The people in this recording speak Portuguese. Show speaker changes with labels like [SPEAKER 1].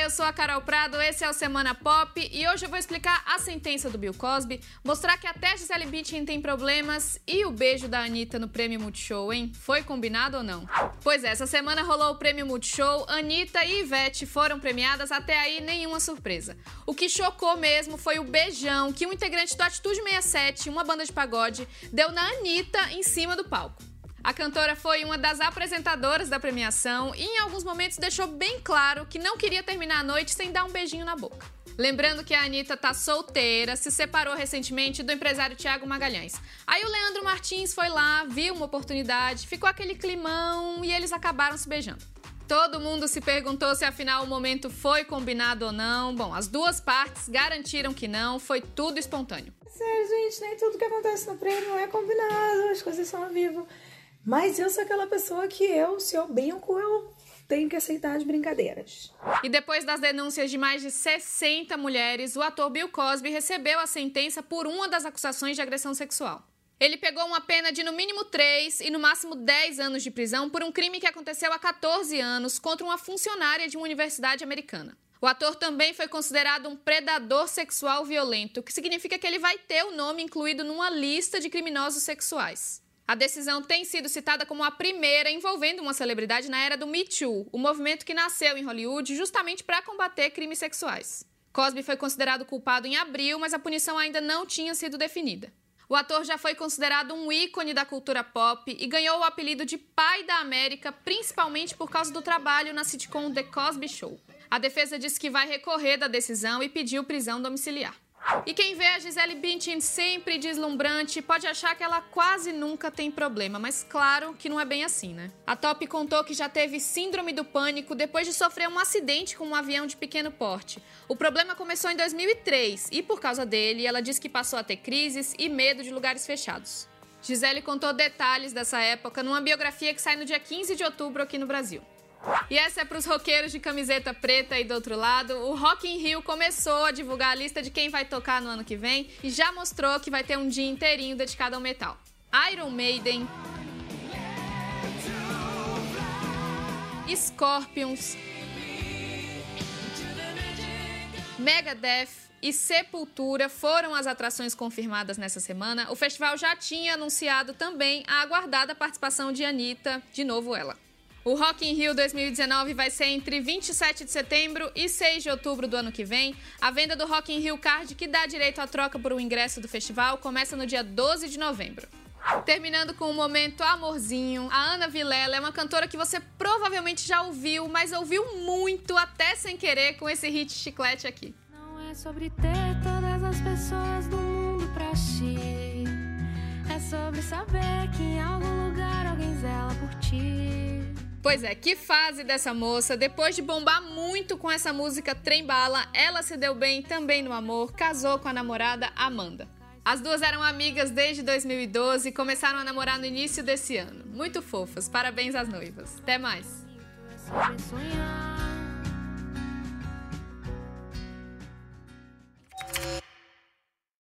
[SPEAKER 1] Eu sou a Carol Prado, esse é o Semana Pop e hoje eu vou explicar a sentença do Bill Cosby, mostrar que até Gisele Bündchen tem problemas e o beijo da Anitta no Prêmio Multishow, hein? Foi combinado ou não? Pois é, essa semana rolou o Prêmio Multishow, Anitta e Ivete foram premiadas, até aí nenhuma surpresa. O que chocou mesmo foi o beijão que um integrante do Atitude 67, uma banda de pagode, deu na Anitta em cima do palco. A cantora foi uma das apresentadoras da premiação e, em alguns momentos, deixou bem claro que não queria terminar a noite sem dar um beijinho na boca. Lembrando que a Anitta tá solteira, se separou recentemente do empresário Tiago Magalhães. Aí o Leandro Martins foi lá, viu uma oportunidade, ficou aquele climão e eles acabaram se beijando. Todo mundo se perguntou se afinal o momento foi combinado ou não. Bom, as duas partes garantiram que não, foi tudo espontâneo.
[SPEAKER 2] Sério, gente, nem tudo que acontece no prêmio é combinado, as coisas são ao vivo. Mas eu sou aquela pessoa que eu, se eu brinco, eu tenho que aceitar as brincadeiras.
[SPEAKER 1] E depois das denúncias de mais de 60 mulheres, o ator Bill Cosby recebeu a sentença por uma das acusações de agressão sexual. Ele pegou uma pena de no mínimo 3 e no máximo 10 anos de prisão por um crime que aconteceu há 14 anos contra uma funcionária de uma universidade americana. O ator também foi considerado um predador sexual violento, o que significa que ele vai ter o nome incluído numa lista de criminosos sexuais. A decisão tem sido citada como a primeira envolvendo uma celebridade na era do Me Too, o movimento que nasceu em Hollywood justamente para combater crimes sexuais. Cosby foi considerado culpado em abril, mas a punição ainda não tinha sido definida. O ator já foi considerado um ícone da cultura pop e ganhou o apelido de Pai da América, principalmente por causa do trabalho na sitcom The Cosby Show. A defesa disse que vai recorrer da decisão e pediu prisão domiciliar. E quem vê a Gisele Bündchen sempre deslumbrante pode achar que ela quase nunca tem problema, mas claro que não é bem assim, né? A Top contou que já teve síndrome do pânico depois de sofrer um acidente com um avião de pequeno porte. O problema começou em 2003 e por causa dele, ela disse que passou a ter crises e medo de lugares fechados. Gisele contou detalhes dessa época numa biografia que sai no dia 15 de outubro aqui no Brasil. E essa é para os roqueiros de camiseta preta aí do outro lado. O Rock in Rio começou a divulgar a lista de quem vai tocar no ano que vem e já mostrou que vai ter um dia inteirinho dedicado ao metal. Iron Maiden, Scorpions, Megadeth e Sepultura foram as atrações confirmadas nessa semana. O festival já tinha anunciado também a aguardada participação de Anitta, de novo ela. O Rock in Rio 2019 vai ser entre 27 de setembro e 6 de outubro do ano que vem. A venda do Rock in Rio Card, que dá direito à troca por um ingresso do festival, começa no dia 12 de novembro. Terminando com um momento amorzinho, a Ana Vilela é uma cantora que você provavelmente já ouviu, mas ouviu muito até sem querer com esse hit chiclete aqui.
[SPEAKER 3] Não é sobre ter todas as pessoas do mundo pra ti. É sobre saber que em algum lugar alguém zela por ti.
[SPEAKER 1] Pois é, que fase dessa moça. Depois de bombar muito com essa música Trem Bala, ela se deu bem também no amor, casou com a namorada Amanda. As duas eram amigas desde 2012 e começaram a namorar no início desse ano. Muito fofas, parabéns às noivas. Até mais.